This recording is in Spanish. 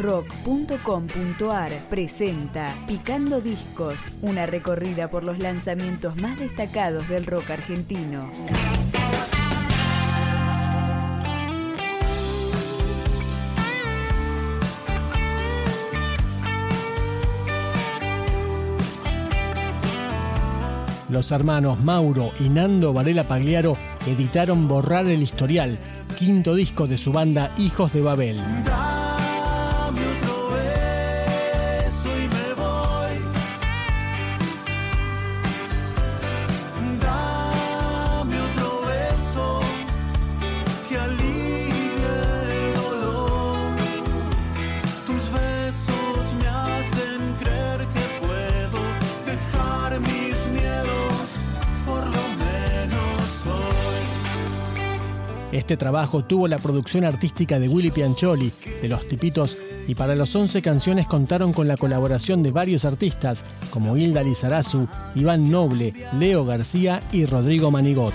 rock.com.ar presenta Picando Discos, una recorrida por los lanzamientos más destacados del rock argentino. Los hermanos Mauro y Nando Varela Pagliaro editaron Borrar el Historial, quinto disco de su banda Hijos de Babel. Este trabajo tuvo la producción artística de Willy Piancholi, de Los Tipitos, y para los 11 canciones contaron con la colaboración de varios artistas, como Hilda Lizarazu, Iván Noble, Leo García y Rodrigo Manigot.